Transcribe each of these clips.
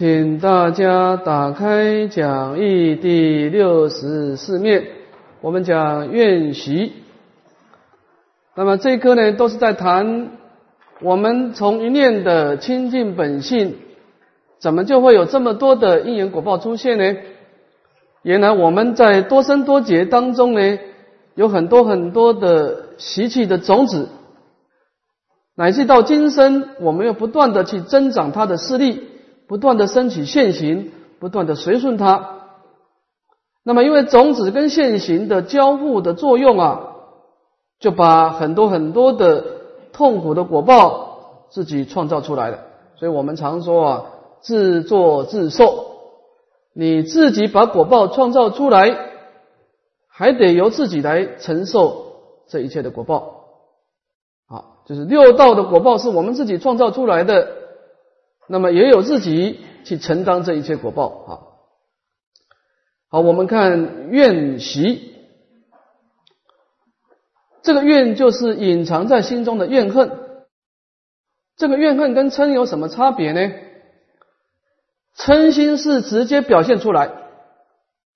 请大家打开讲义第六十四面，我们讲愿习。那么这一课呢，都是在谈我们从一念的清净本性，怎么就会有这么多的因缘果报出现呢？原来我们在多生多劫当中呢，有很多很多的习气的种子，乃至到今生，我们要不断的去增长它的势力。不断的升起现行，不断的随顺它。那么，因为种子跟现行的交互的作用啊，就把很多很多的痛苦的果报自己创造出来了。所以我们常说啊，自作自受。你自己把果报创造出来，还得由自己来承受这一切的果报。好，就是六道的果报是我们自己创造出来的。那么也有自己去承担这一切果报啊。好，我们看怨习，这个怨就是隐藏在心中的怨恨。这个怨恨跟嗔有什么差别呢？嗔心是直接表现出来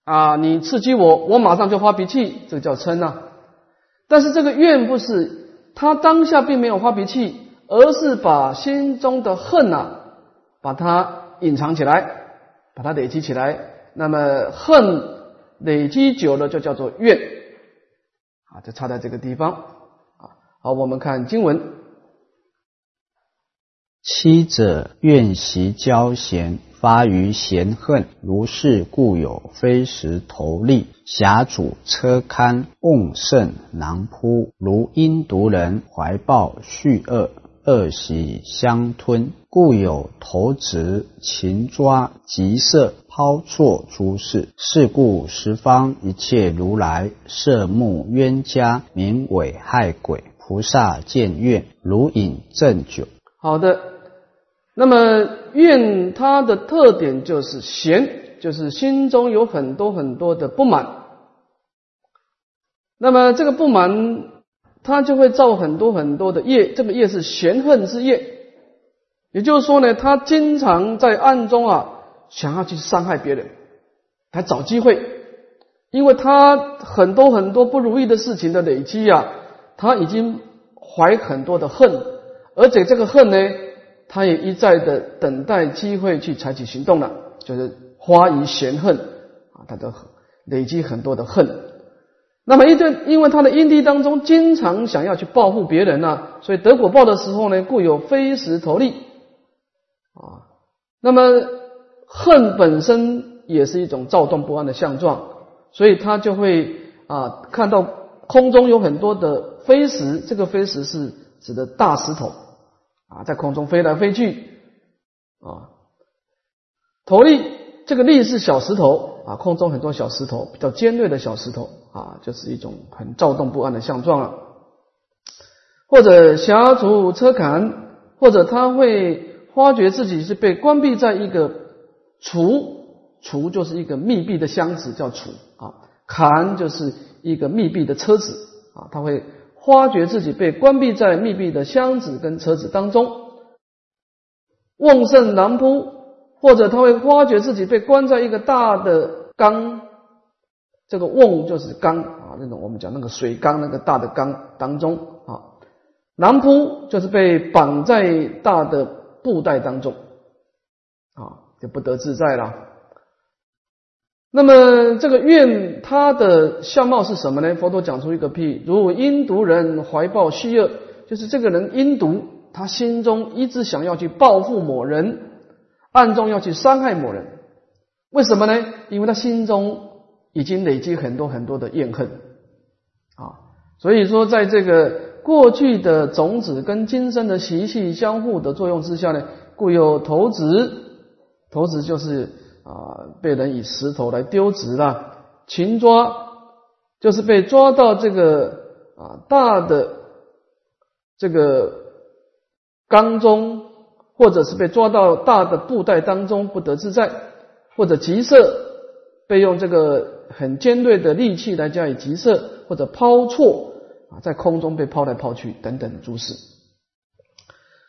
啊，你刺激我，我马上就发脾气，这个叫嗔呐。但是这个怨不是，他当下并没有发脾气，而是把心中的恨呐。把它隐藏起来，把它累积起来，那么恨累积久了就叫做怨，啊，就差在这个地方啊。好，我们看经文：七者怨习交嫌，发于贤恨，如是故有非时投利，狭主车堪，瓮盛囊扑，如因毒人怀抱蓄恶。恶习相吞，故有投掷、擒抓、急射、抛错诸事。是故十方一切如来摄目冤家，名为害鬼。菩萨见怨，如饮鸩酒。好的，那么怨它的特点就是嫌，就是心中有很多很多的不满。那么这个不满。他就会造很多很多的业，这个业是嫌恨之业。也就是说呢，他经常在暗中啊，想要去伤害别人，来找机会，因为他很多很多不如意的事情的累积啊，他已经怀很多的恨，而且这个恨呢，他也一再的等待机会去采取行动了，就是花于嫌恨啊，他的累积很多的恨。那么，一对，因为他的因地当中经常想要去报复别人呢，所以得果报的时候呢，故有飞石投利啊。那么，恨本身也是一种躁动不安的相状，所以他就会啊，看到空中有很多的飞石，这个飞石是指的大石头啊，在空中飞来飞去啊。投利，这个利是小石头啊，空中很多小石头，比较尖锐的小石头。啊，就是一种很躁动不安的相状了，或者狭足车坎，或者他会发觉自己是被关闭在一个橱，橱就是一个密闭的箱子，叫橱啊，坎就是一个密闭的车子啊，他会发觉自己被关闭在密闭的箱子跟车子当中，瓮盛难铺，或者他会发觉自己被关在一个大的缸。这个瓮就是缸啊，那种我们讲那个水缸，那个大的缸当中啊，囊铺就是被绑在大的布袋当中啊，就不得自在了。那么这个愿他的相貌是什么呢？佛陀讲出一个譬，如阴毒人怀抱虚恶，就是这个人阴毒，他心中一直想要去报复某人，暗中要去伤害某人，为什么呢？因为他心中。已经累积很多很多的怨恨啊，所以说，在这个过去的种子跟今生的习气相互的作用之下呢，故有投掷，投掷就是啊，被人以石头来丢掷了；擒抓就是被抓到这个啊大的这个缸中，或者是被抓到大的布袋当中不得自在，或者急射被用这个。很尖锐的利器来加以急射，或者抛错啊，在空中被抛来抛去等等诸事。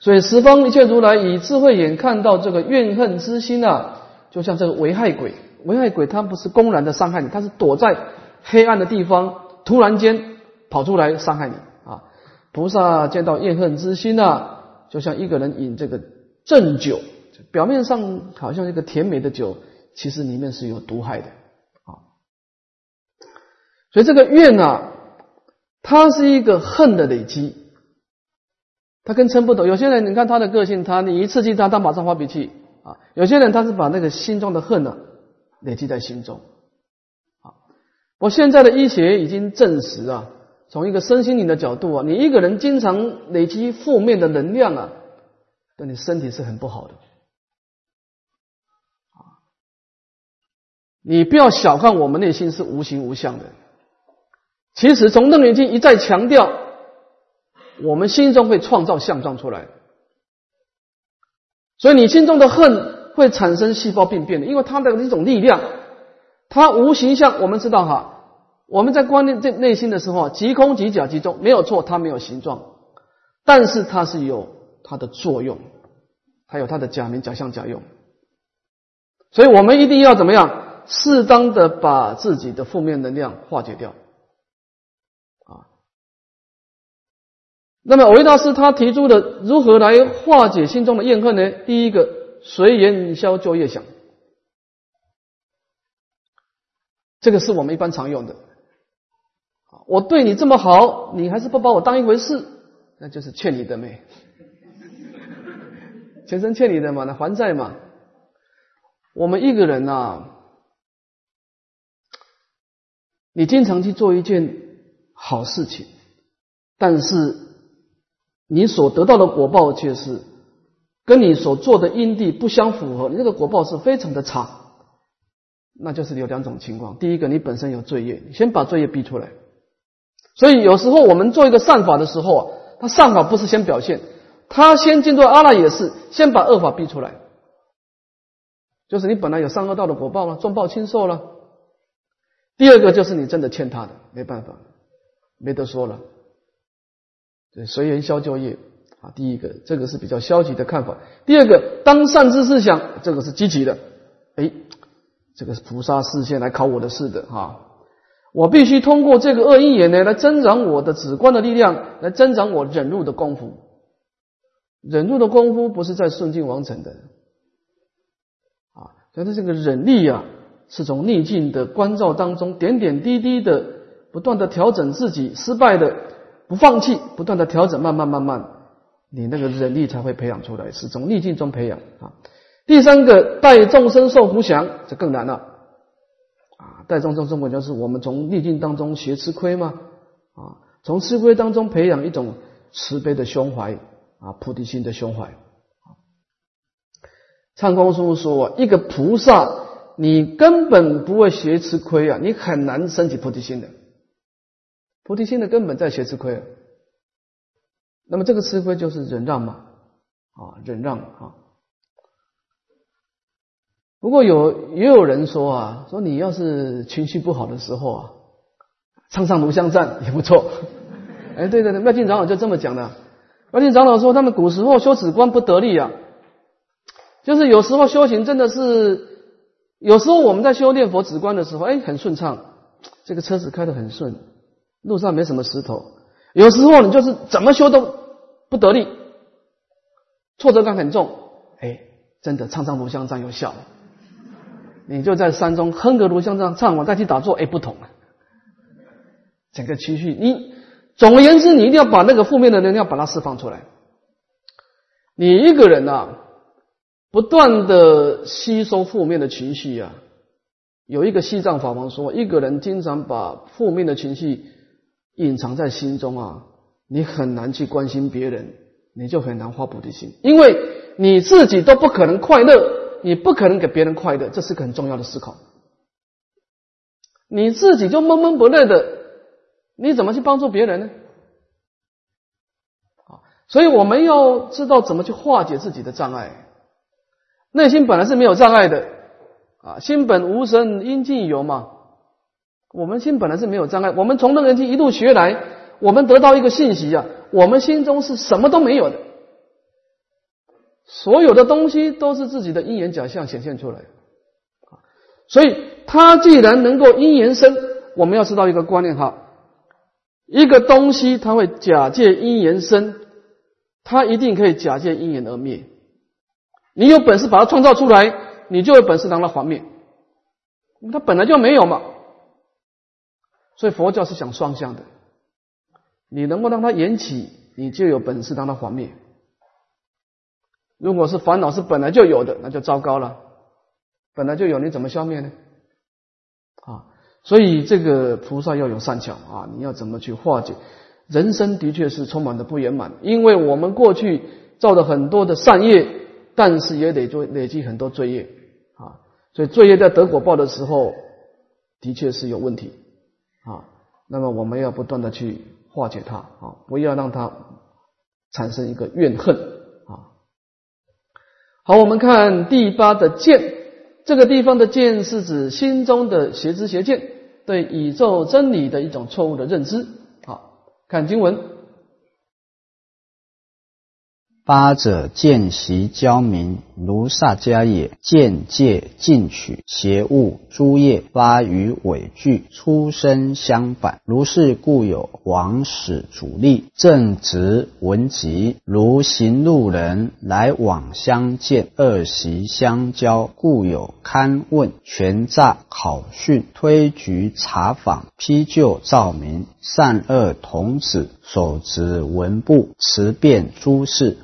所以十方一切如来以智慧眼看到这个怨恨之心啊，就像这个危害鬼，危害鬼他不是公然的伤害你，他是躲在黑暗的地方，突然间跑出来伤害你啊。菩萨见到怨恨之心啊，就像一个人引这个鸩酒，表面上好像一个甜美的酒，其实里面是有毒害的啊。所以这个怨啊，它是一个恨的累积。他跟嗔不同，有些人你看他的个性，他你一刺激他，他马上发脾气啊。有些人他是把那个心中的恨呢累积在心中啊。我现在的医学已经证实啊，从一个身心灵的角度啊，你一个人经常累积负面的能量啊，对你身体是很不好的啊。你不要小看我们内心是无形无相的，其实从楞严经一再强调。我们心中会创造相状出来，所以你心中的恨会产生细胞病变的，因为它的一种力量，它无形象。我们知道哈，我们在观念这内心的时候，即空即假即中，没有错，它没有形状，但是它是有它的作用，还有它的假名、假象、假用。所以我们一定要怎么样，适当的把自己的负面能量化解掉。啊那么，维大师他提出的如何来化解心中的怨恨呢？第一个，随缘消旧业想，这个是我们一般常用的。我对你这么好，你还是不把我当一回事，那就是欠你的没，前生欠你的嘛，那还债嘛。我们一个人呐，你经常去做一件好事情，但是。你所得到的果报却是跟你所做的因地不相符合，你这个果报是非常的差。那就是有两种情况：第一个，你本身有罪业，先把罪业逼出来。所以有时候我们做一个善法的时候啊，他善法不是先表现，他先进入阿赖也是先把恶法逼出来。就是你本来有善恶道的果报了，重报轻受了。第二个就是你真的欠他的，没办法，没得说了。对，随缘消旧业啊，第一个这个是比较消极的看法。第二个，当善之思想，这个是积极的。哎，这个是菩萨视线来考我的事的哈。我必须通过这个恶因缘呢，来增长我的止观的力量，来增长我忍辱的功夫。忍辱的功夫不是在顺境王成的啊，所以这个忍力啊，是从逆境的关照当中，点点滴滴的不断的调整自己失败的。不放弃，不断的调整，慢慢慢慢，你那个忍力才会培养出来，是从逆境中培养啊。第三个，待众生受苦想，这更难了啊。待众生受苦就是我们从逆境当中学吃亏嘛啊，从吃亏当中培养一种慈悲的胸怀啊，菩提心的胸怀。唱空书说，一个菩萨，你根本不会学吃亏啊，你很难升起菩提心的。菩提心的根本在学吃亏，那么这个吃亏就是忍让嘛，啊，忍让啊。不过有也有人说啊，说你要是情绪不好的时候啊，唱唱炉香赞也不错。哎，对对对，妙净长老就这么讲的。而且长老说，他们古时候修止观不得力啊，就是有时候修行真的是，有时候我们在修炼佛止观的时候，哎，很顺畅，这个车子开得很顺。路上没什么石头，有时候你就是怎么修都不得力，挫折感很重。哎，真的唱唱炉香赞有效，你就在山中哼个炉香赞唱完再去打坐，哎，不同了。整个情绪，你总而言之，你一定要把那个负面的能量把它释放出来。你一个人呐，不断的吸收负面的情绪啊，有一个西藏法王说，一个人经常把负面的情绪。隐藏在心中啊，你很难去关心别人，你就很难发菩提心，因为你自己都不可能快乐，你不可能给别人快乐，这是个很重要的思考。你自己就闷闷不乐的，你怎么去帮助别人呢？啊，所以我们要知道怎么去化解自己的障碍。内心本来是没有障碍的啊，心本无神，应尽有嘛。我们心本来是没有障碍，我们从那个经一路学来，我们得到一个信息啊，我们心中是什么都没有的，所有的东西都是自己的因缘假象显现出来。所以，它既然能够因缘生，我们要知道一个观念哈，一个东西它会假借因缘生，它一定可以假借因缘而灭。你有本事把它创造出来，你就有本事让它还灭。它本来就没有嘛。所以佛教是讲双向的，你能够让它缘起，你就有本事让它还灭。如果是烦恼是本来就有的，那就糟糕了。本来就有，你怎么消灭呢？所以这个菩萨要有善巧啊，你要怎么去化解？人生的确是充满的不圆满，因为我们过去造了很多的善业，但是也得做累积很多罪业啊，所以罪业在得果报的时候，的确是有问题啊。那么我们要不断的去化解它啊，不要让它产生一个怨恨啊。好，我们看第八的见。这个地方的见是指心中的邪知邪见，对宇宙真理的一种错误的认知。好，看经文。八者见习教明，如萨迦也；见戒进取，邪物诸业发于伪具，出生相反。如是故有王使主力，正直文集，如行路人来往相见，二习相交，故有勘问、权诈、考讯、推举、查访、批究、照明，善恶童子，手执文部，持遍诸事。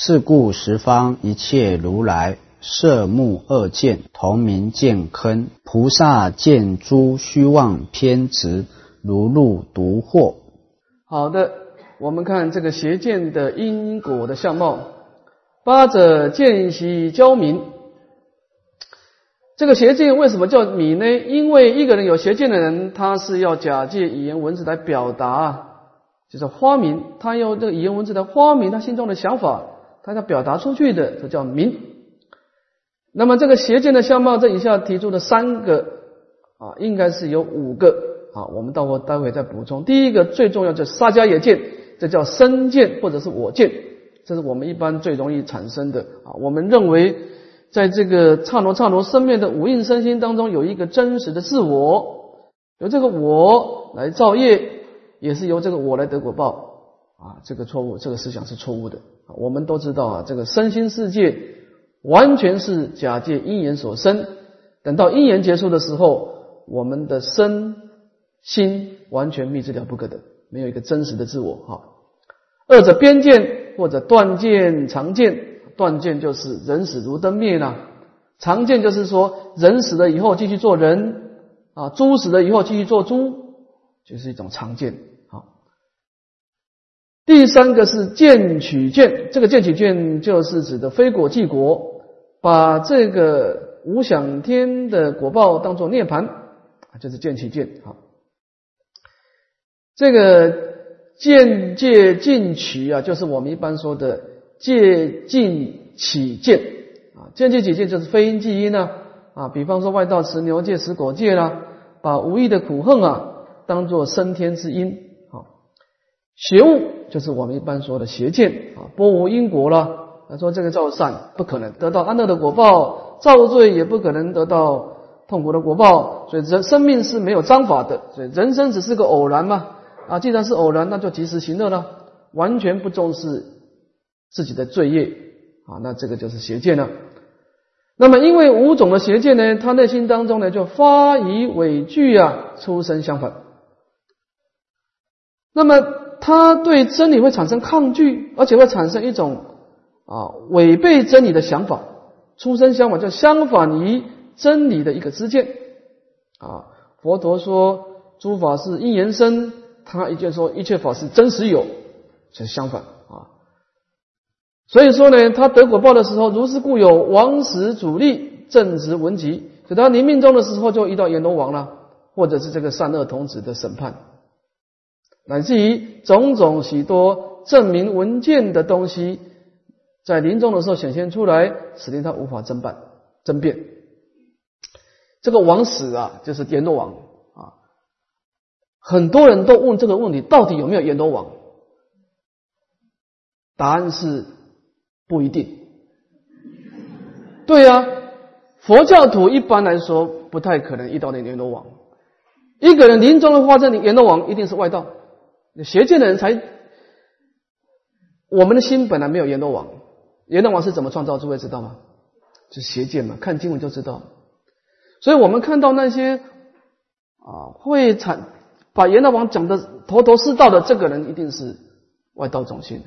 是故十方一切如来色目二见同名见坑，菩萨见诸虚妄偏执如入毒祸。好的，我们看这个邪见的因果的相貌。八者见习教明，这个邪见为什么叫迷呢？因为一个人有邪见的人，他是要假借语言文字来表达，就是花明，他用这个语言文字来花明他心中的想法。他要表达出去的，这叫明。那么这个邪见的相貌，这以下提出的三个啊，应该是有五个啊。我们到我待会再补充。第一个最重要就是沙迦也见，这叫身见或者是我见，这是我们一般最容易产生的啊。我们认为，在这个刹那刹那生灭的五蕴身心当中，有一个真实的自我，由这个我来造业，也是由这个我来得果报。啊，这个错误，这个思想是错误的。我们都知道啊，这个身心世界完全是假借因缘所生。等到因缘结束的时候，我们的身心完全灭之了不可的，没有一个真实的自我。哈，二者边见或者断见常见，断见就是人死如灯灭了，常见就是说人死了以后继续做人啊，猪死了以后继续做猪，就是一种常见。第三个是见取见，这个见取见就是指的非果即果，把这个无想天的果报当做涅盘，就是见取见。好，这个见戒进取啊，就是我们一般说的戒进起见啊，见戒起见就是非因即因呢啊，比方说外道持牛戒持果戒啦，把无意的苦恨啊当做升天之因。邪物就是我们一般说的邪见啊，波无因果了。他说这个造善不可能得到安乐的果报，造罪也不可能得到痛苦的果报。所以人生命是没有章法的，所以人生只是个偶然嘛。啊，既然是偶然，那就及时行乐了，完全不重视自己的罪业啊，那这个就是邪见了。那么因为五种的邪见呢，他内心当中呢就发以畏惧啊，出生相反。那么。他对真理会产生抗拒，而且会产生一种啊违背真理的想法，出生相反，就相反于真理的一个知见啊。佛陀说诸法是因缘生，他一见说一切法是真实有，就是相反啊。所以说呢，他得果报的时候，如是故有王时主力正直文集，等他临命终的时候，就遇到阎罗王了，或者是这个善恶童子的审判。乃至于种种许多证明文件的东西，在临终的时候显现出来，使令他无法争办争辩。这个王死啊，就是阎罗王啊。很多人都问这个问题：到底有没有阎罗王？答案是不一定对呀，佛教徒一般来说不太可能遇到那阎罗王。一个人临终的话，这阎罗王一定是外道，邪见的人才。我们的心本来没有阎罗王，阎罗王是怎么创造？诸位知道吗？就邪见嘛，看经文就知道。所以我们看到那些啊会产把阎罗王讲的头头是道的这个人，一定是外道种姓的。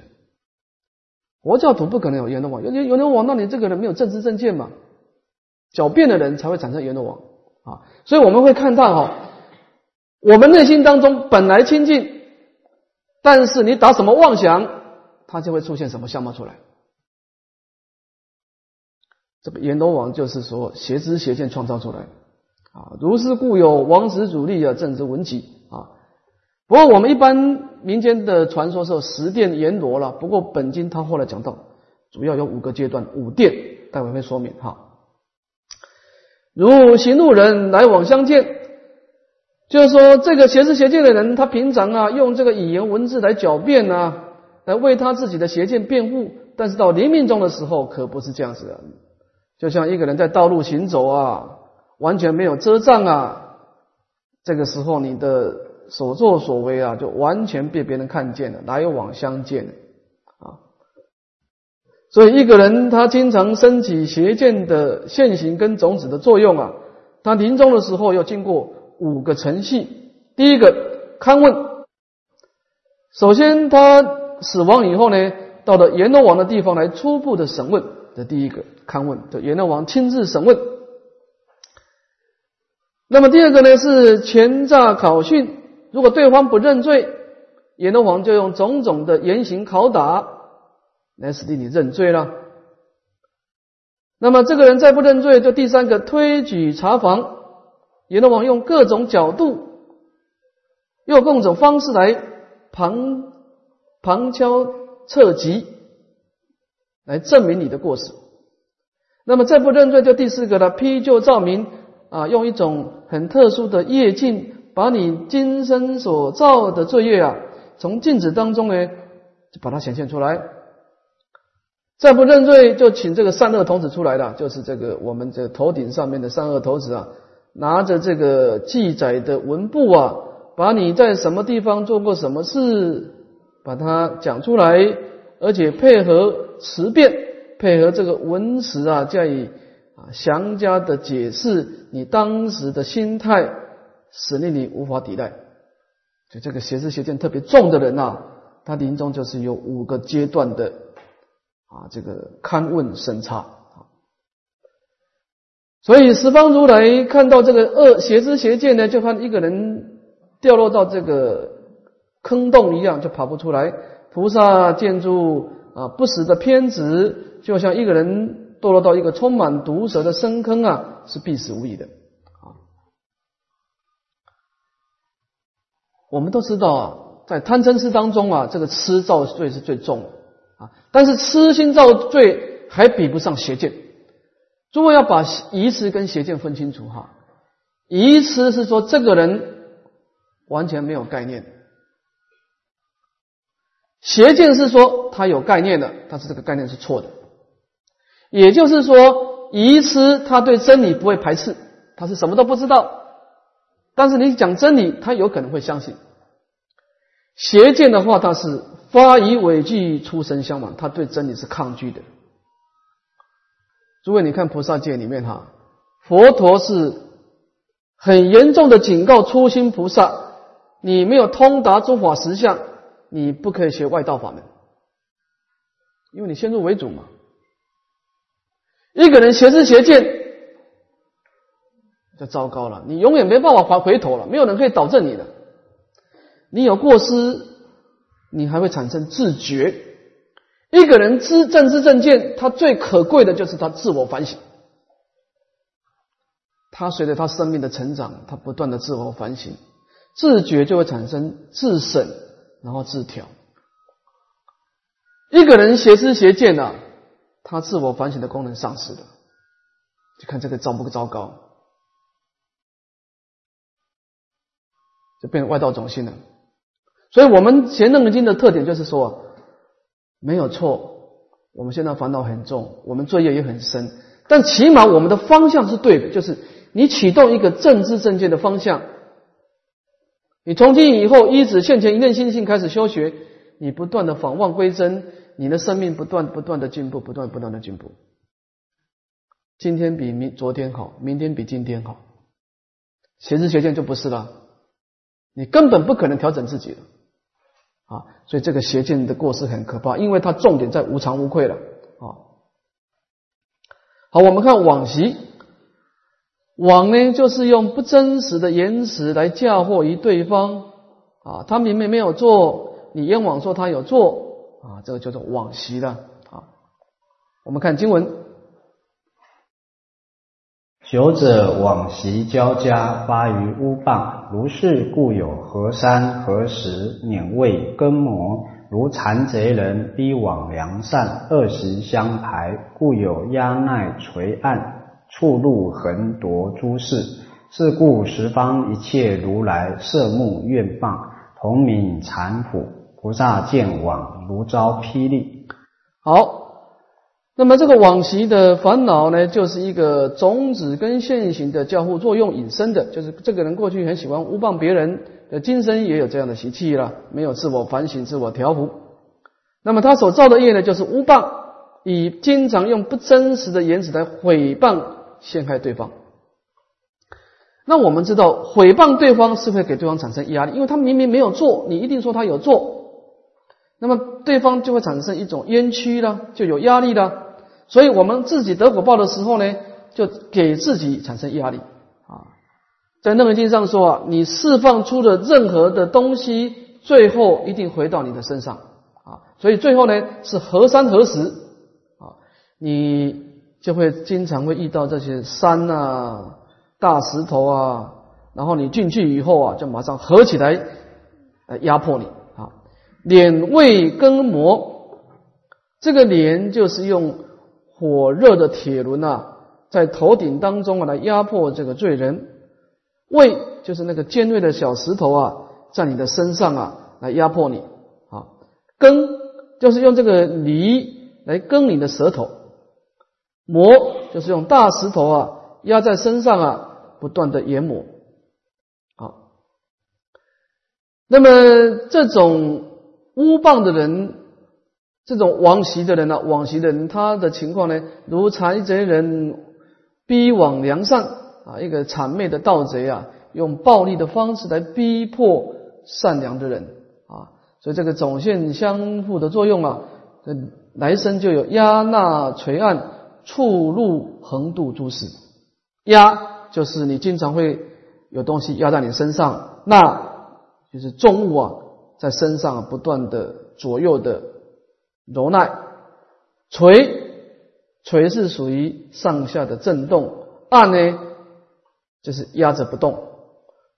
佛教徒不可能有阎罗王，有阎罗王，那你这个人没有正知正见嘛？狡辩的人才会产生阎罗王啊！所以我们会看到哈，我们内心当中本来清净，但是你打什么妄想，它就会出现什么相貌出来。这个阎罗王就是说邪知邪见创造出来啊！如是故有王子主力啊，正知文集啊。不过我们一般。民间的传说是十殿阎罗了，不过本经他后来讲到，主要有五个阶段，五殿，待会会说明哈。如行路人来往相见，就是说这个邪知邪见的人，他平常啊用这个语言文字来狡辩啊，来为他自己的邪见辩护，但是到临命终的时候可不是这样子的，就像一个人在道路行走啊，完全没有遮障啊，这个时候你的。所作所为啊，就完全被别人看见了，来往相见啊。所以一个人他经常升起邪见的现行跟种子的作用啊，他临终的时候要经过五个程序。第一个勘问，首先他死亡以后呢，到了阎罗王的地方来初步的审问这第一个勘问，就阎罗王亲自审问。那么第二个呢是前诈考讯。如果对方不认罪，阎罗王就用种种的严刑拷打来使你认罪了。那么这个人再不认罪，就第三个推举查房，阎罗王用各种角度，用各种方式来旁旁敲侧击，来证明你的过失。那么再不认罪，就第四个了，批旧照明啊，用一种很特殊的业镜。把你今生所造的罪业啊，从镜子当中呢，就把它显现出来。再不认罪，就请这个善恶童子出来了，就是这个我们这头顶上面的善恶童子啊，拿着这个记载的文部啊，把你在什么地方做过什么事，把它讲出来，而且配合词辩，配合这个文词啊，加以啊详加的解释你当时的心态。使令你无法抵赖，就这个邪知邪见特别重的人呐，他临终就是有五个阶段的啊，这个勘问审查。所以十方如来看到这个恶邪知邪见呢，就看一个人掉落到这个坑洞一样，就跑不出来。菩萨见诸啊不死的偏执，就像一个人堕落到一个充满毒蛇的深坑啊，是必死无疑的啊。我们都知道啊，在贪嗔痴当中啊，这个痴造罪是最重的啊。但是痴心造罪还比不上邪见。诸位要把疑痴跟邪见分清楚哈。疑痴是说这个人完全没有概念，邪见是说他有概念的，但是这个概念是错的。也就是说，疑痴他对真理不会排斥，他是什么都不知道。但是你讲真理，他有可能会相信；邪见的话，他是发疑伪惧，出生相往，他对真理是抗拒的。诸位，你看菩萨界里面哈，佛陀是很严重的警告初心菩萨：你没有通达诸法实相，你不可以学外道法门，因为你先入为主嘛。一个人邪知邪见。就糟糕了，你永远没办法回回头了，没有人可以导正你的。你有过失，你还会产生自觉。一个人知正知正见，他最可贵的就是他自我反省。他随着他生命的成长，他不断的自我反省，自觉就会产生自省，然后自调。一个人邪知邪见啊，他自我反省的功能丧失了，就看这个糟不糟糕。就变成外道种性了，所以我们《贤楞经》的特点就是说，没有错，我们现在烦恼很重，我们罪业也很深，但起码我们的方向是对的，就是你启动一个正知正见的方向。你从今以后依止现前一念心性开始修学，你不断的访望归真，你的生命不断不断的进步，不断不断的进步。今天比明昨天好，明天比今天好，邪知邪见就不是了，你根本不可能调整自己了啊！所以这个邪见的过失很可怕，因为它重点在无常无愧了啊。好，我们看往昔，往呢就是用不真实的言辞来嫁祸于对方啊，他明明没有做，你冤枉说他有做啊，这个叫做往昔的啊。我们看经文。朽者往昔交加，发于乌棒，如是故有何山何石，碾位根磨，如残贼人逼往良善，恶习相排，故有压奈垂案，触怒横夺诸事。是故十方一切如来摄目愿棒，同名禅普，菩萨见往如遭霹雳。好。那么这个往昔的烦恼呢，就是一个种子跟现行的交互作用引生的，就是这个人过去很喜欢诬谤别人，的今生也有这样的习气了，没有自我反省、自我调伏。那么他所造的业呢，就是诬谤，以经常用不真实的言辞来毁谤、陷害对方。那我们知道，毁谤对方是会给对方产生压力，因为他明明没有做，你一定说他有做，那么对方就会产生一种冤屈了，就有压力了。所以我们自己得果报的时候呢，就给自己产生压力啊。在《楞严经》上说啊，你释放出的任何的东西，最后一定回到你的身上啊。所以最后呢，是何山何石啊，你就会经常会遇到这些山啊、大石头啊，然后你进去以后啊，就马上合起来来压迫你啊。脸未根磨，这个脸就是用。火热的铁轮啊，在头顶当中啊，来压迫这个罪人；胃就是那个尖锐的小石头啊，在你的身上啊，来压迫你啊；根就是用这个犁来耕你的舌头；磨就是用大石头啊压在身上啊，不断的研磨。好，那么这种乌棒的人。这种往昔的人呢，往昔的人他的情况呢，如残贼人逼往良善啊，一个谄媚的盗贼啊，用暴力的方式来逼迫善良的人啊，所以这个总线相互的作用啊，这来生就有压纳垂案、触入横渡诸事。压就是你经常会有东西压在你身上，那就是重物啊，在身上不断的左右的。揉耐，锤锤是属于上下的震动，按呢就是压着不动。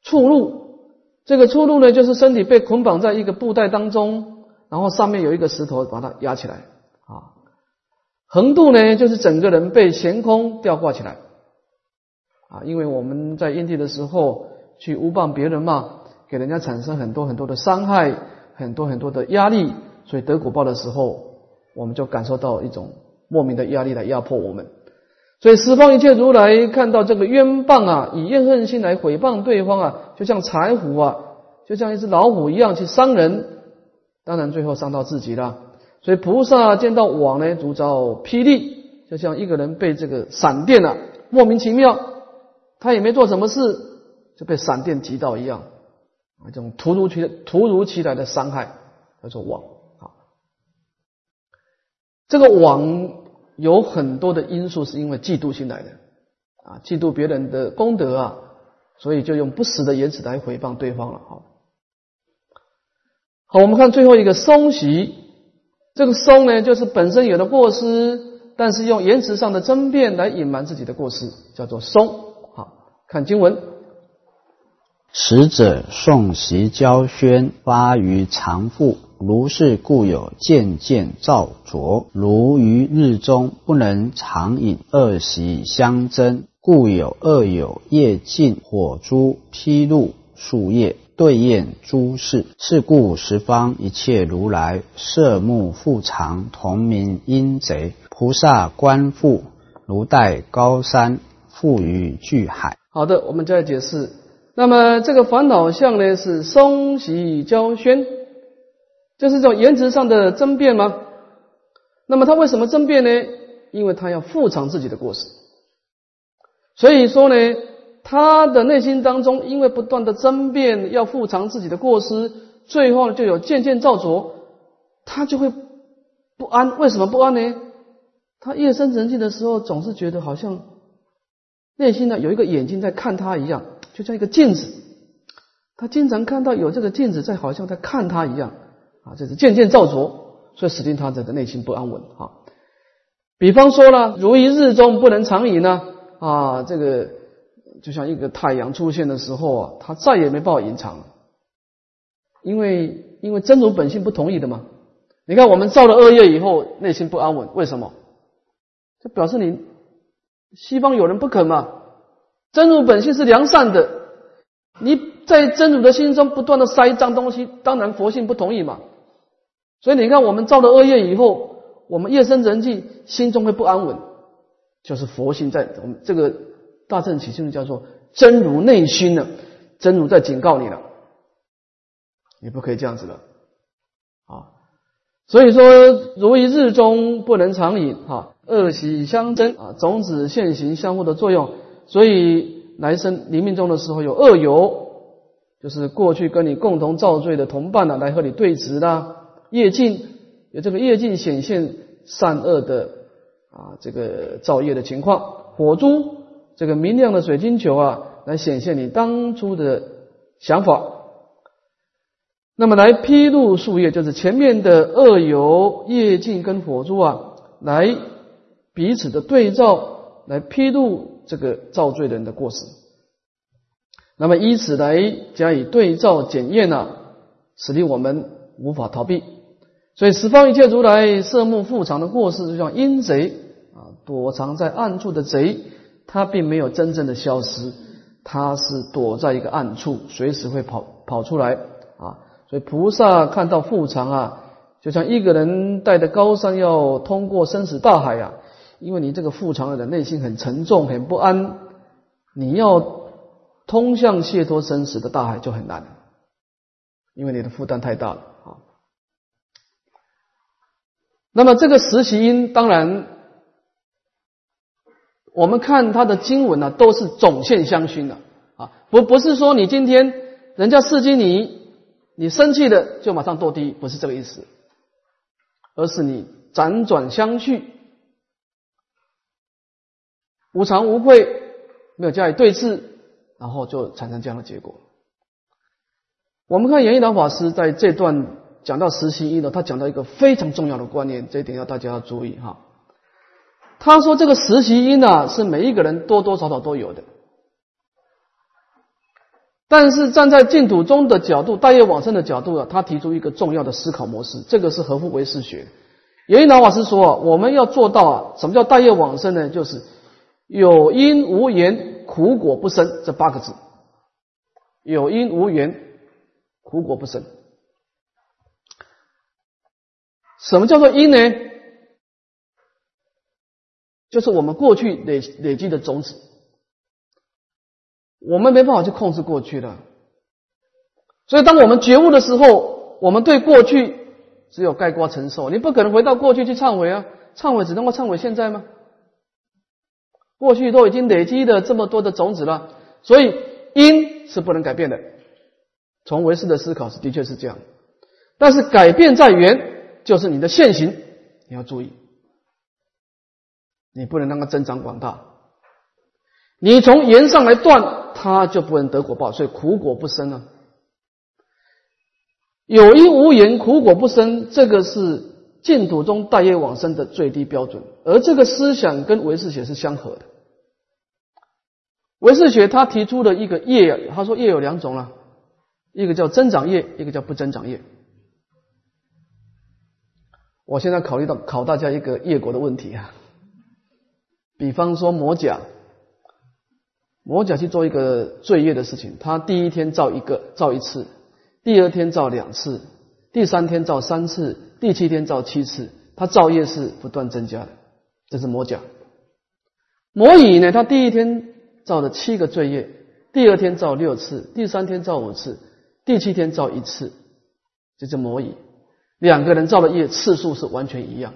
触入这个触入呢，就是身体被捆绑在一个布袋当中，然后上面有一个石头把它压起来啊。横度呢，就是整个人被悬空吊挂起来啊。因为我们在印地的时候去诬谤别人嘛，给人家产生很多很多的伤害，很多很多的压力。所以得果报的时候，我们就感受到一种莫名的压力来压迫我们。所以十方一切如来看到这个冤谤啊，以怨恨心来毁谤对方啊，就像柴虎啊，就像一只老虎一样去伤人，当然最后伤到自己了。所以菩萨见到网呢，如遭霹雳，就像一个人被这个闪电啊，莫名其妙，他也没做什么事，就被闪电击到一样，这种突如其突如其来的伤害，叫做网啊。这个网有很多的因素，是因为嫉妒心来的啊，嫉妒别人的功德啊，所以就用不实的言辞来回谤对方了。好，好，我们看最后一个松习，这个松呢，就是本身有的过失，但是用言辞上的争辩来隐瞒自己的过失，叫做松。好，看经文。使者诵习交宣，发于常腹。如是故有渐渐造浊，如于日中不能常饮，恶习相争，故有恶有业尽，火珠披露树叶对焰诸事。是故十方一切如来色目复常，同名阴贼菩萨观复。如待高山，覆于巨海。好的，我们再来解释。那么这个烦恼相呢，是松喜交宣，就是这种言辞上的争辩吗？那么他为什么争辩呢？因为他要复偿自己的过失。所以说呢，他的内心当中，因为不断的争辩，要复偿自己的过失，最后，就有渐渐造作，他就会不安。为什么不安呢？他夜深人静的时候，总是觉得好像内心呢有一个眼睛在看他一样。就像一个镜子，他经常看到有这个镜子在，好像在看他一样啊，这是渐渐造作，所以使令他这个内心不安稳啊。比方说呢，如一日中不能长矣呢啊，这个就像一个太阳出现的时候啊，他再也没办法隐藏，因为因为真如本性不同意的嘛。你看我们造了恶业以后，内心不安稳，为什么？就表示你西方有人不肯嘛。真如本性是良善的，你在真如的心中不断的塞脏东西，当然佛性不同意嘛。所以你看，我们造了恶业以后，我们夜深人静，心中会不安稳，就是佛性在我们这个大乘起信叫做真如内心呢，真如在警告你了，你不可以这样子了啊。所以说，如一日中不能常饮，哈，恶习相争啊，种子现行相互的作用。所以来生临命终的时候有恶友，就是过去跟你共同造罪的同伴呢，来和你对峙啦。业尽有这个业尽显现善恶的啊，这个造业的情况。火珠这个明亮的水晶球啊，来显现你当初的想法。那么来披露树叶，就是前面的恶友业镜跟火珠啊，来彼此的对照，来披露。这个造罪人的过失，那么以此来加以对照检验呢，使令我们无法逃避。所以十方一切如来色目复藏的过失，就像阴贼啊，躲藏在暗处的贼，他并没有真正的消失，他是躲在一个暗处，随时会跑跑出来啊。所以菩萨看到复藏啊，就像一个人带着高山要通过生死大海呀。因为你这个复常的内心很沉重、很不安，你要通向解脱生死的大海就很难，因为你的负担太大了啊。那么这个实习因，当然我们看他的经文呢，都是总现相熏的啊，不不是说你今天人家刺激你，你生气的就马上堕地狱，不是这个意思，而是你辗转相续。无常无愧，没有加以对峙，然后就产生这样的结果。我们看严一老法师在这段讲到实习因的，他讲到一个非常重要的观念，这一点要大家要注意哈。他说这个实习因呢，是每一个人多多少少都有的，但是站在净土中的角度，大业往生的角度啊，他提出一个重要的思考模式，这个是合乎唯识学。严一老法师说，我们要做到啊，什么叫大业往生呢？就是。有因无缘，苦果不生。这八个字，有因无缘，苦果不生。什么叫做因呢？就是我们过去累累积的种子，我们没办法去控制过去的。所以，当我们觉悟的时候，我们对过去只有盖棺承受。你不可能回到过去去忏悔啊！忏悔只能够忏悔现在吗？过去都已经累积的这么多的种子了，所以因是不能改变的。从唯识的思考是的确是这样，但是改变在缘，就是你的现行，你要注意，你不能让它增长广大。你从缘上来断，它就不能得果报，所以苦果不生啊。有因无缘，苦果不生，这个是净土中大业往生的最低标准，而这个思想跟唯识学是相合的。唯识学他提出的一个业，他说业有两种了，一个叫增长业，一个叫不增长业。我现在考虑到考大家一个业果的问题啊，比方说魔甲，魔甲去做一个罪业的事情，他第一天造一个造一次，第二天造两次，第三天造三次，第七天造七次，他造业是不断增加的，这是魔甲。魔乙呢，他第一天造了七个罪业，第二天造六次，第三天造五次，第七天造一次，这叫魔蚁。两个人造的业次数是完全一样。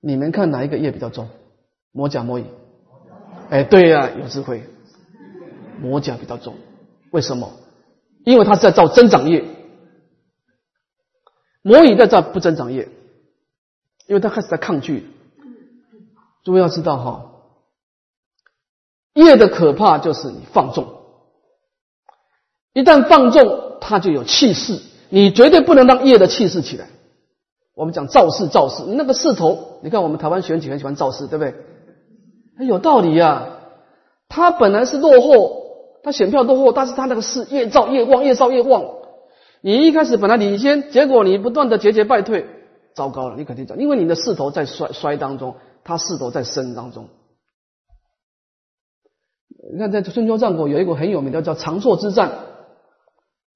你们看哪一个业比较重？魔甲魔蚁？哎，对呀，有智慧。魔甲比较重，为什么？因为他在造增长业，魔蚁在造不增长业，因为他开始在抗拒。诸位要知道哈，业的可怕就是你放纵，一旦放纵，它就有气势，你绝对不能让业的气势起来。我们讲造势，造势，那个势头，你看我们台湾选举很喜欢造势，对不对？有道理呀，他本来是落后，他选票落后，但是他那个势越造越旺，越造越旺。你一开始本来领先，结果你不断的节节败退，糟糕了，你肯定涨，因为你的势头在衰衰当中。他势头在升当中。你看，在春秋战国有一个很有名的叫长硕之战。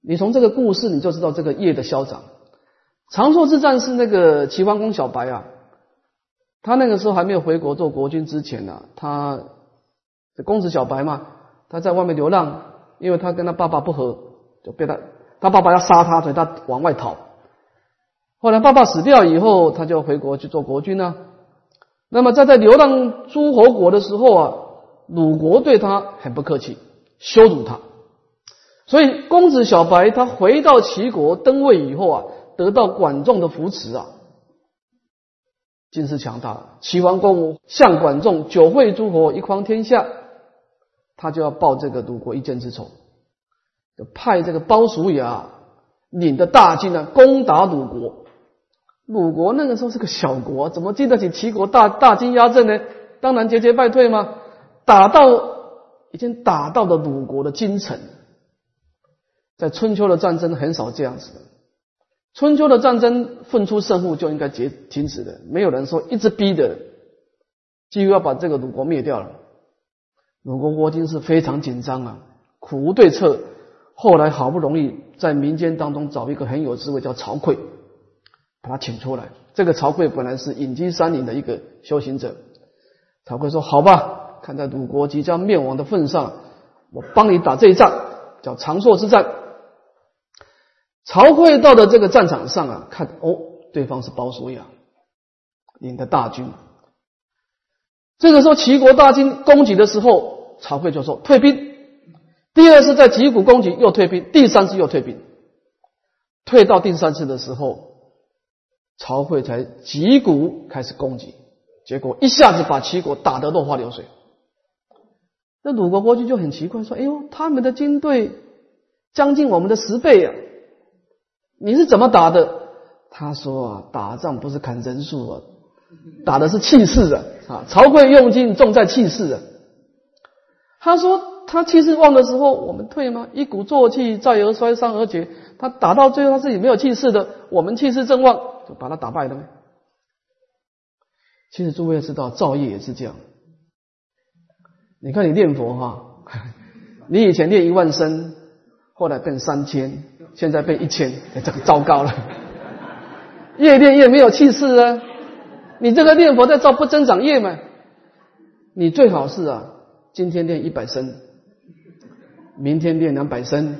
你从这个故事你就知道这个业的嚣张。长硕之战是那个齐桓公小白啊，他那个时候还没有回国做国君之前呢，他公子小白嘛，他在外面流浪，因为他跟他爸爸不和，就被他他爸爸要杀他，所以他往外逃。后来爸爸死掉以后，他就回国去做国君呢。那么在在流浪诸侯国的时候啊，鲁国对他很不客气，羞辱他。所以公子小白他回到齐国登位以后啊，得到管仲的扶持啊，军事强大。齐桓公向管仲九会诸侯，一匡天下，他就要报这个鲁国一箭之仇，就派这个鲍叔牙领着大军呢攻打鲁国。鲁国那个时候是个小国，怎么经得起齐国大大军压阵呢？当然节节败退吗？打到已经打到了鲁国的京城，在春秋的战争很少这样子的。春秋的战争分出胜负就应该结停止的，没有人说一直逼的，几乎要把这个鲁国灭掉了。鲁国国君是非常紧张啊，苦无对策。后来好不容易在民间当中找一个很有智慧，叫曹刿。把他请出来。这个曹刿本来是隐居山林的一个修行者。曹刿说：“好吧，看在鲁国即将灭亡的份上，我帮你打这一仗，叫长硕之战。”曹刿到了这个战场上啊，看哦，对方是鲍叔牙领的大军。这个时候齐国大军攻击的时候，曹刿就说退兵。第二次在击鼓攻击又退兵，第三次又退兵。退到第三次的时候。曹刿才击鼓开始攻击，结果一下子把齐国打得落花流水。那鲁国国君就很奇怪，说：“哎呦，他们的军队将近我们的十倍啊！你是怎么打的？”他说：“啊，打仗不是看人数啊，打的是气势啊！啊，曹刿用劲重在气势啊。”他说：“他气势旺的时候，我们退吗？一鼓作气，再而衰，三而竭。他打到最后，他自己没有气势的，我们气势正旺。”就把他打败了。其实诸位知道，造业也是这样。你看你念佛哈，你以前念一万声，后来变三千，现在变一千，这个糟糕了。越念越没有气势啊！你这个念佛在造不增长业嘛？你最好是啊，今天念一百声，明天念两百声，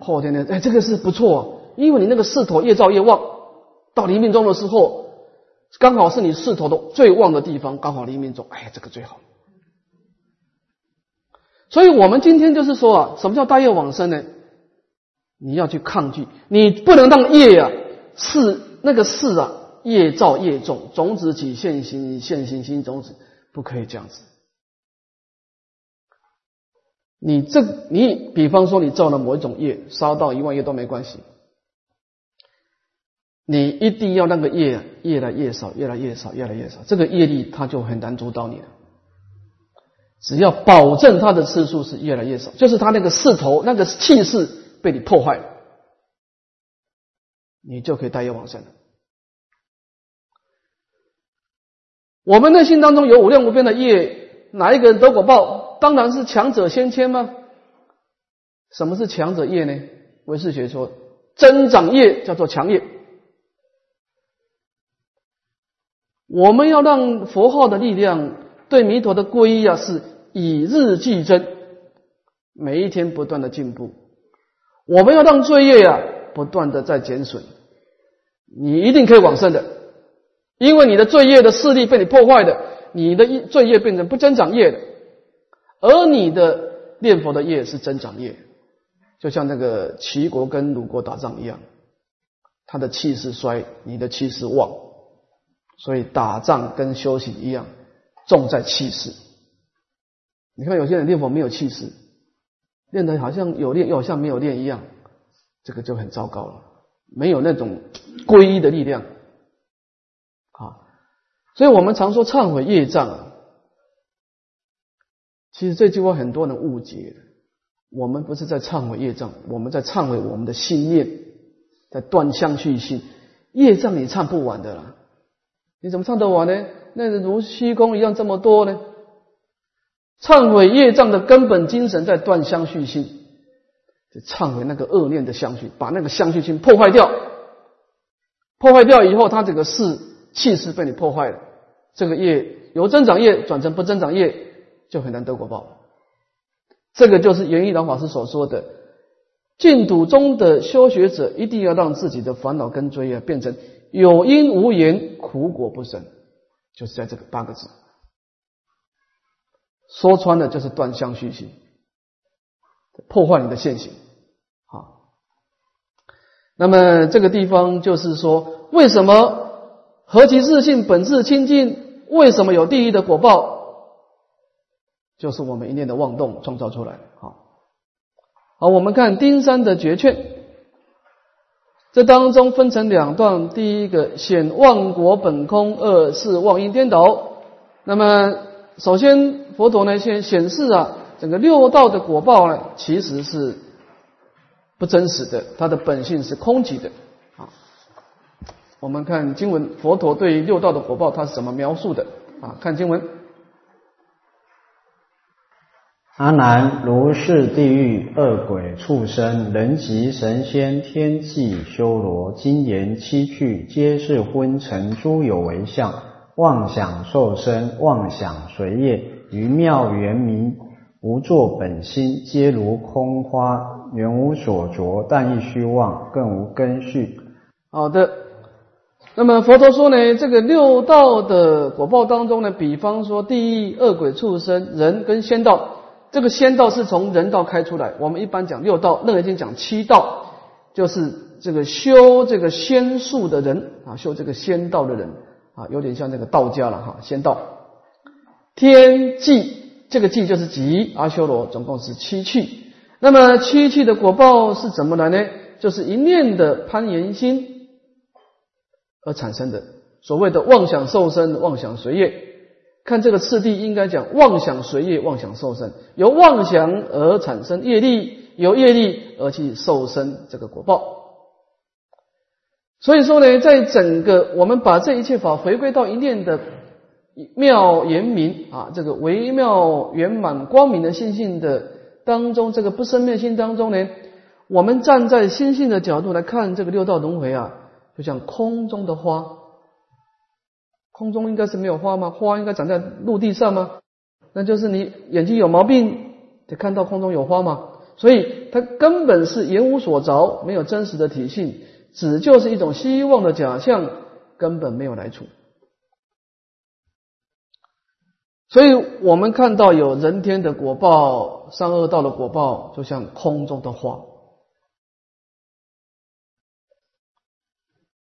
后天念，哎，这个是不错，因为你那个势头越造越旺。到黎明中的时候，刚好是你势头的最旺的地方，刚好黎明中，哎，这个最好。所以，我们今天就是说啊，什么叫大业往生呢？你要去抗拒，你不能让业啊，是那个事啊，业造业种，种子起现行，现行心种子，不可以这样子。你这，你比方说你造了某一种业，烧到一万业都没关系。你一定要那个业越来越少，越来越少，越来越少，这个业力它就很难阻挡你了。只要保证它的次数是越来越少，就是它那个势头、那个气势被你破坏了，你就可以带业往生了。我们内心当中有无量无边的业，哪一个人得果报？当然是强者先迁吗？什么是强者业呢？唯识学说，增长业叫做强业。我们要让佛号的力量对弥陀的皈依啊，是以日俱增，每一天不断的进步。我们要让罪业啊，不断的在减损，你一定可以往生的，因为你的罪业的势力被你破坏的，你的罪业变成不增长业的，而你的念佛的业是增长业，就像那个齐国跟鲁国打仗一样，他的气势衰，你的气势旺，所以打仗跟修行一样，重在气势。你看有些人念佛没有气势。练的好像有练，又好像没有练一样，这个就很糟糕了，没有那种皈依的力量啊。所以我们常说忏悔业障啊，其实这句话很多人误解。我们不是在忏悔业障，我们在忏悔我们的信念，在断相续性。业障你忏不完的啦，你怎么忏得完呢？那如虚空一样这么多呢？忏悔业障的根本精神在断相续心，就忏悔那个恶念的相续，把那个相续心破坏掉。破坏掉以后，他这个势气势被你破坏了，这个业由增长业转成不增长业，就很难得果报。这个就是严一郎法师所说的，净土中的修学者一定要让自己的烦恼跟追啊变成有因无缘，苦果不生，就是在这个八个字。说穿了就是断相续性，破坏你的现行。好，那么这个地方就是说，为什么何其自性本质清净？为什么有地狱的果报？就是我们一念的妄动创造出来。好，好，我们看丁山的绝劝，这当中分成两段，第一个显万果本空，二是妄因颠倒。那么首先。佛陀呢，先显示啊，整个六道的果报呢，其实是不真实的，它的本性是空寂的啊。我们看经文，佛陀对于六道的果报，他是怎么描述的啊？看经文：阿难，如是地狱、恶鬼、畜生、人及神仙、天际、修罗、金言、七趣，皆是昏沉诸有为相，妄想受身，妄想随业。于妙圆明，无作本心，皆如空花，原无所着，但亦虚妄，更无根续。好的，那么佛陀说呢，这个六道的果报当中呢，比方说地狱、恶鬼、畜生、人跟仙道，这个仙道是从人道开出来。我们一般讲六道，楞严经讲七道，就是这个修这个仙术的人啊，修这个仙道的人啊，有点像这个道家了哈，仙道。天际，这个际就是极阿修罗，总共是七趣。那么七趣的果报是怎么来呢？就是一念的攀岩心而产生的，所谓的妄想受身、妄想随业。看这个次第，应该讲妄想随业、妄想受身，由妄想而产生业力，由业力而去受身这个果报。所以说呢，在整个我们把这一切法回归到一念的。妙严明啊，这个微妙圆满光明的心性的当中，这个不生灭心当中呢，我们站在心性的角度来看这个六道轮回啊，就像空中的花，空中应该是没有花吗？花应该长在陆地上吗？那就是你眼睛有毛病，得看到空中有花吗？所以它根本是言无所着，没有真实的体性，只就是一种希望的假象，根本没有来处。所以我们看到有人天的果报、三恶道的果报，就像空中的花。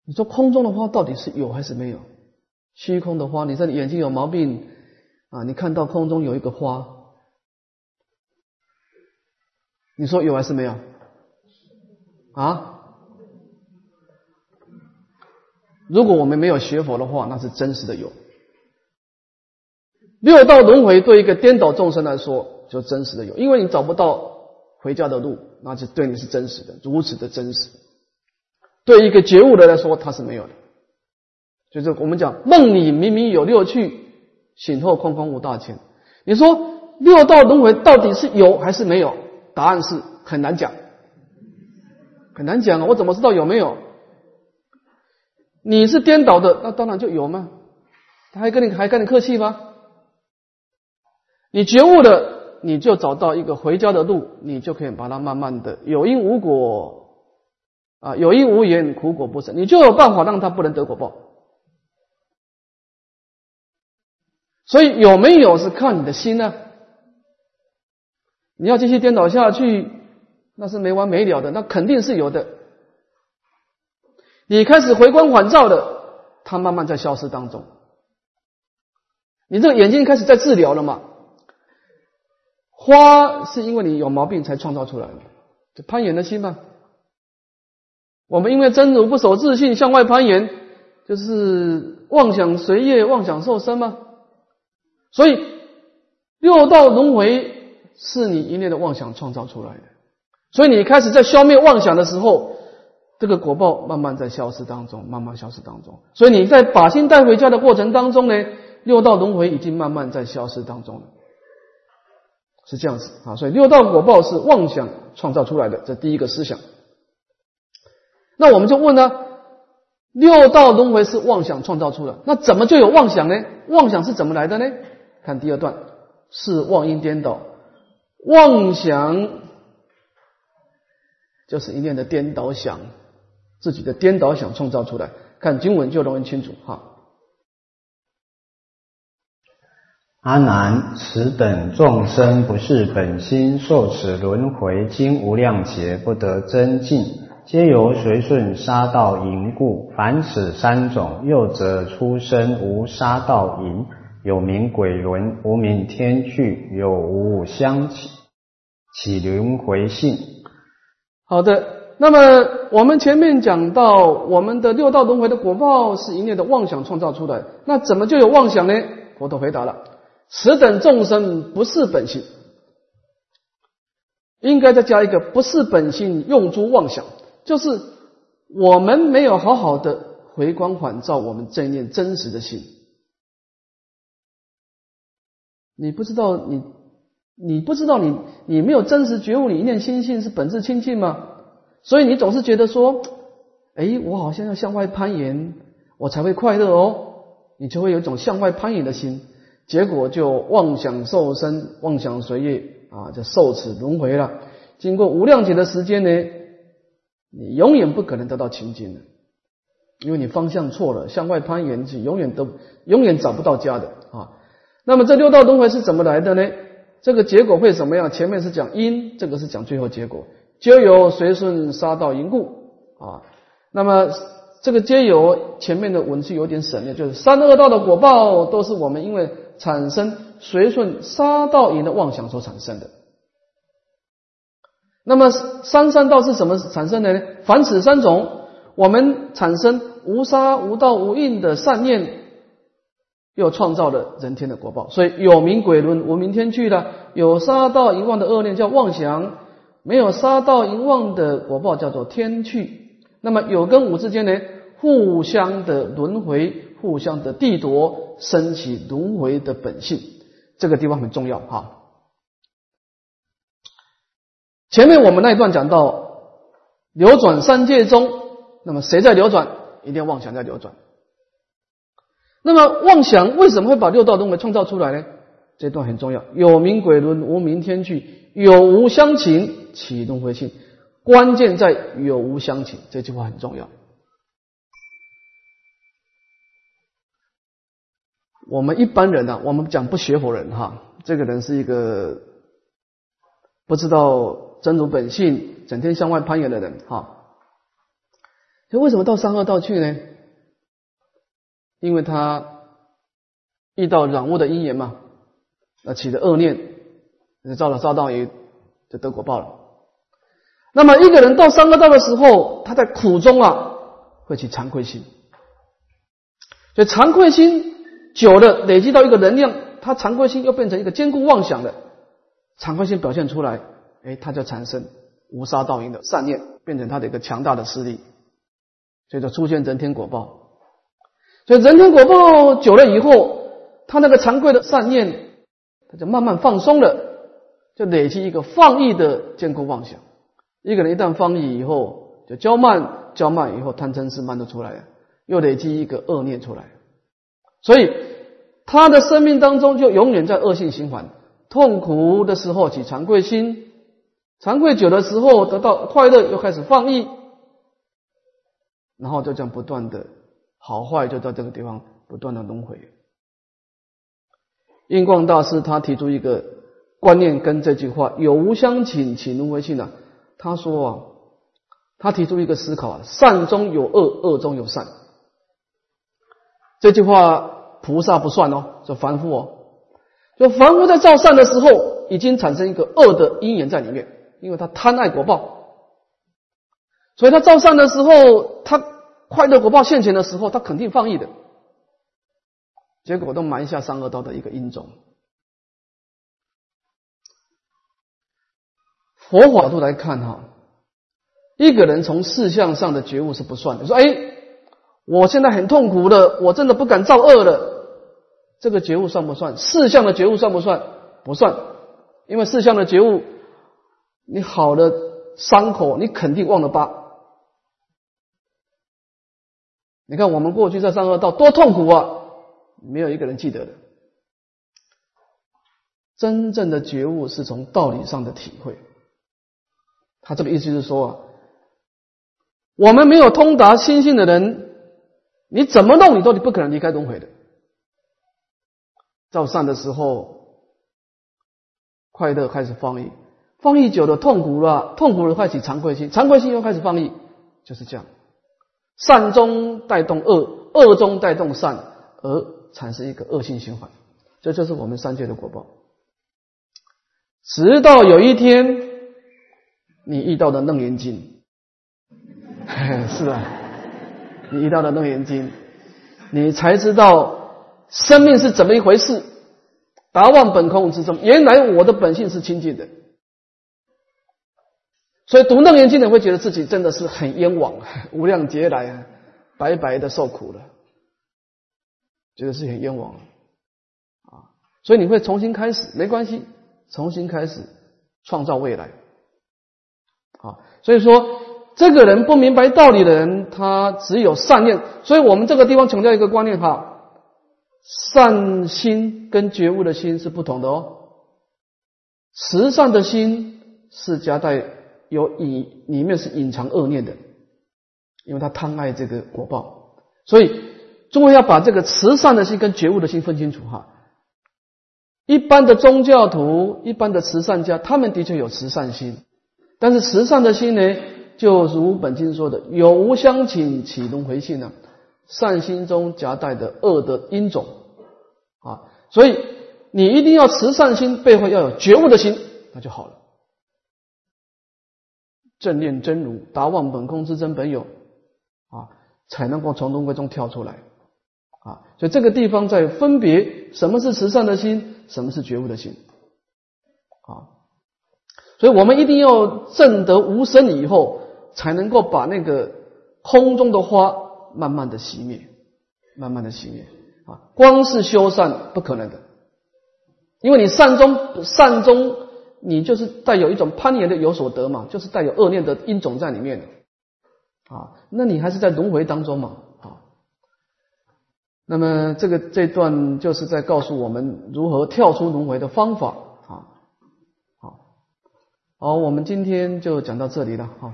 你说空中的花到底是有还是没有？虚空的花，你说你眼睛有毛病啊？你看到空中有一个花，你说有还是没有？啊？如果我们没有学佛的话，那是真实的有。六道轮回对一个颠倒众生来说，就真实的有，因为你找不到回家的路，那就对你是真实的，如此的真实。对一个觉悟的来说，它是没有的。就是我们讲梦里明明有六趣，醒后空空无大千。你说六道轮回到底是有还是没有？答案是很难讲，很难讲啊！我怎么知道有没有？你是颠倒的，那当然就有吗？他还跟你还跟你客气吗？你觉悟了，你就找到一个回家的路，你就可以把它慢慢的有因无果啊，有因无缘，苦果不生，你就有办法让它不能得果报。所以有没有是看你的心呢？你要继续颠倒下去，那是没完没了的，那肯定是有的。你开始回光返照的，它慢慢在消失当中。你这个眼睛开始在治疗了嘛？花是因为你有毛病才创造出来的，就攀岩的心嘛。我们因为真如不守自信向外攀岩，就是妄想随业，妄想受身吗？所以六道轮回是你一念的妄想创造出来的。所以你开始在消灭妄想的时候，这个果报慢慢在消失当中，慢慢消失当中。所以你在把心带回家的过程当中呢？六道轮回已经慢慢在消失当中了，是这样子啊。所以六道果报是妄想创造出来的，这第一个思想。那我们就问呢，六道轮回是妄想创造出的，那怎么就有妄想呢？妄想是怎么来的呢？看第二段，是妄因颠倒，妄想就是一念的颠倒想，自己的颠倒想创造出来。看经文就容易清楚哈。阿难，此等众生不是本心受此轮回，经无量劫不得增进，皆由随顺杀道淫故。凡此三种，又则出生无杀道淫，有名鬼轮，无名天趣，有无相起，起轮回性。好的，那么我们前面讲到，我们的六道轮回的果报是一念的妄想创造出来，那怎么就有妄想呢？佛陀回答了。此等众生不是本性，应该再加一个不是本性，用诸妄想，就是我们没有好好的回光返照我们正念真实的心。你不知道你，你不知道你，你没有真实觉悟，你一念心性是本质清净吗？所以你总是觉得说，哎，我好像要向外攀岩，我才会快乐哦，你就会有一种向外攀岩的心。结果就妄想受身，妄想随业啊，就受此轮回了。经过无量劫的时间呢，你永远不可能得到清净的，因为你方向错了，向外攀岩是，永远都永远找不到家的啊。那么这六道轮回是怎么来的呢？这个结果会怎么样？前面是讲因，这个是讲最后结果，皆由随顺杀道因故啊。那么。这个皆有前面的文字有点省略，就是三恶道的果报都是我们因为产生随顺杀道淫的妄想所产生的。那么三善道是什么产生的呢？凡此三种，我们产生无杀无道无印的善念，又创造了人天的果报。所以有名鬼轮，无名天趣的，有杀道淫妄的恶念叫妄想，没有杀道淫妄的果报叫做天趣。那么有跟无之间呢，互相的轮回，互相的地夺，升起轮回的本性，这个地方很重要哈。前面我们那一段讲到流转三界中，那么谁在流转？一定妄想在流转。那么妄想为什么会把六道轮回创造出来呢？这段很重要。有名鬼轮，无名天趣，有无相情，起轮回性。关键在有无相情，这句话很重要。我们一般人呢，我们讲不学佛人哈，这个人是一个不知道真如本性，整天向外攀缘的人哈。就为什么到三恶道去呢？因为他遇到染污的因缘嘛，那起的恶念，造了杀道业，就得果报了。那么一个人到三恶道的时候，他在苦中啊，会起惭愧心。所以惭愧心久了，累积到一个能量，他惭愧心又变成一个坚固妄想的惭愧心表现出来，哎，他就产生无杀道因的善念，变成他的一个强大的势力，所以就出现人天果报。所以人天果报久了以后，他那个惭愧的善念，他就慢慢放松了，就累积一个放逸的坚固妄想。一个人一旦放逸以后，就骄慢，骄慢以后贪嗔痴慢都出来了，又累积一个恶念出来，所以他的生命当中就永远在恶性循环，痛苦的时候起惭愧心，惭愧久的时候得到快乐，又开始放逸，然后就这样不断的好坏就在这个地方不断的轮回。印光大师他提出一个观念，跟这句话有无相请，请轮回去呢？他说啊，他提出一个思考啊，善中有恶，恶中有善。这句话菩萨不算哦，是凡夫哦。就凡夫在造善的时候，已经产生一个恶的因缘在里面，因为他贪爱果报，所以他造善的时候，他快乐果报现前的时候，他肯定放逸的。结果都埋下三恶道的一个因种。佛法度来看哈，一个人从事相上的觉悟是不算的。说哎，我现在很痛苦的，我真的不敢造恶了，这个觉悟算不算？事相的觉悟算不算？不算，因为事相的觉悟，你好的伤口，你肯定忘了疤。你看我们过去在三恶道多痛苦啊！没有一个人记得的。真正的觉悟是从道理上的体会。他这个意思是说啊，我们没有通达心性的人，你怎么弄你都不可能离开轮回的。造善的时候，快乐开始放逸，放逸久了痛苦了，痛苦了开始惭愧心，惭愧心又开始放逸，就是这样。善中带动恶，恶中带动善，而。产生一个恶性循环，这就是我们三界的果报。直到有一天，你遇到的楞严经，是啊，你遇到的楞严经，你才知道生命是怎么一回事。达万本空之中，原来我的本性是清净的。所以读楞严经的人会觉得自己真的是很冤枉，无量劫来啊，白白的受苦了。觉得是很冤枉啊，所以你会重新开始，没关系，重新开始创造未来啊。所以说，这个人不明白道理的人，他只有善念。所以我们这个地方强调一个观念哈，善心跟觉悟的心是不同的哦。慈善的心是夹带有隐里面是隐藏恶念的，因为他贪爱这个果报，所以。中国要把这个慈善的心跟觉悟的心分清楚哈。一般的宗教徒、一般的慈善家，他们的确有慈善心，但是慈善的心呢，就如本经说的，有无相请，起轮回性呢？善心中夹带的恶的因种啊，所以你一定要慈善心背后要有觉悟的心，那就好了。正念真如，达望本空之真本有啊，才能够从轮回中跳出来。啊，所以这个地方在分别什么是慈善的心，什么是觉悟的心，啊，所以我们一定要证得无生以后，才能够把那个空中的花慢慢的熄灭，慢慢的熄灭啊，光是修善不可能的，因为你善中善中，你就是带有一种攀岩的有所得嘛，就是带有恶念的因种在里面的，啊，那你还是在轮回当中嘛啊。那么这个这段就是在告诉我们如何跳出轮回的方法啊，好，好，我们今天就讲到这里了哈。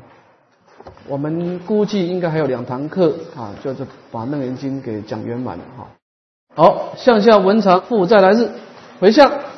我们估计应该还有两堂课啊，就是把《楞严经》给讲圆满了哈。好，向下文长复再来日回向。